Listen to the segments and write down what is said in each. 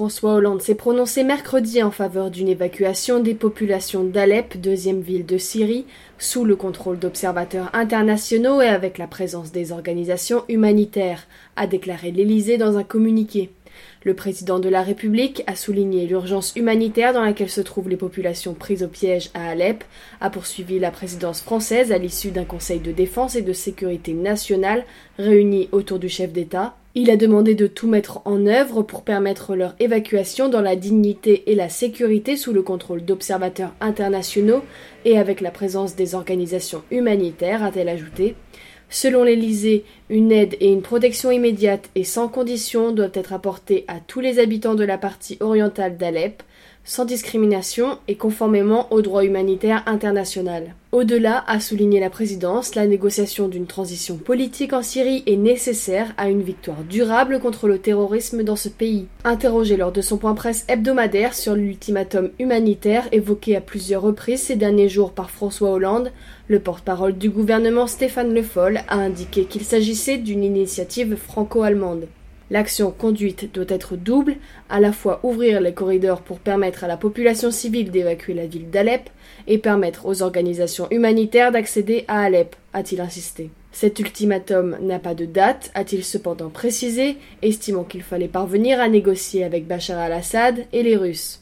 François Hollande s'est prononcé mercredi en faveur d'une évacuation des populations d'Alep, deuxième ville de Syrie, sous le contrôle d'observateurs internationaux et avec la présence des organisations humanitaires, a déclaré l'Élysée dans un communiqué. Le président de la République a souligné l'urgence humanitaire dans laquelle se trouvent les populations prises au piège à Alep, a poursuivi la présidence française à l'issue d'un conseil de défense et de sécurité nationale réuni autour du chef d'État. Il a demandé de tout mettre en œuvre pour permettre leur évacuation dans la dignité et la sécurité sous le contrôle d'observateurs internationaux et avec la présence des organisations humanitaires, a-t-elle ajouté. Selon l'Élysée, une aide et une protection immédiate et sans condition doivent être apportées à tous les habitants de la partie orientale d'Alep, sans discrimination et conformément au droit humanitaire international. Au-delà, a souligné la présidence, la négociation d'une transition politique en Syrie est nécessaire à une victoire durable contre le terrorisme dans ce pays. Interrogé lors de son point presse hebdomadaire sur l'ultimatum humanitaire évoqué à plusieurs reprises ces derniers jours par François Hollande, le porte-parole du gouvernement Stéphane Le Foll a indiqué qu'il s'agissait d'une initiative franco-allemande. L'action conduite doit être double, à la fois ouvrir les corridors pour permettre à la population civile d'évacuer la ville d'Alep et permettre aux organisations humanitaires d'accéder à Alep, a-t-il insisté. Cet ultimatum n'a pas de date, a-t-il cependant précisé, estimant qu'il fallait parvenir à négocier avec Bachar al-Assad et les Russes.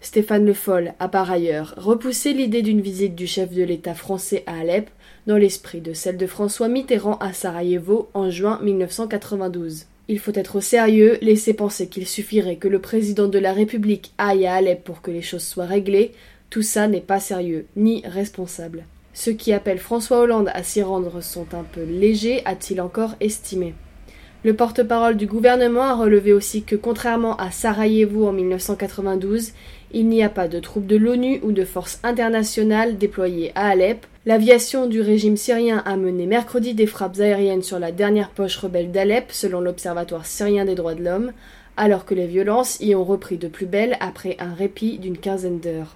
Stéphane Le Foll a par ailleurs repoussé l'idée d'une visite du chef de l'État français à Alep, dans l'esprit de celle de François Mitterrand à Sarajevo en juin 1992. Il faut être sérieux, laisser penser qu'il suffirait que le président de la République aille à Alep pour que les choses soient réglées, tout ça n'est pas sérieux, ni responsable. Ceux qui appellent François Hollande à s'y rendre sont un peu légers, a-t-il encore estimé. Le porte-parole du gouvernement a relevé aussi que contrairement à Sarajevo en 1992, il n'y a pas de troupes de l'ONU ou de forces internationales déployées à Alep. L'aviation du régime syrien a mené mercredi des frappes aériennes sur la dernière poche rebelle d'Alep, selon l'Observatoire syrien des droits de l'homme, alors que les violences y ont repris de plus belle après un répit d'une quinzaine d'heures.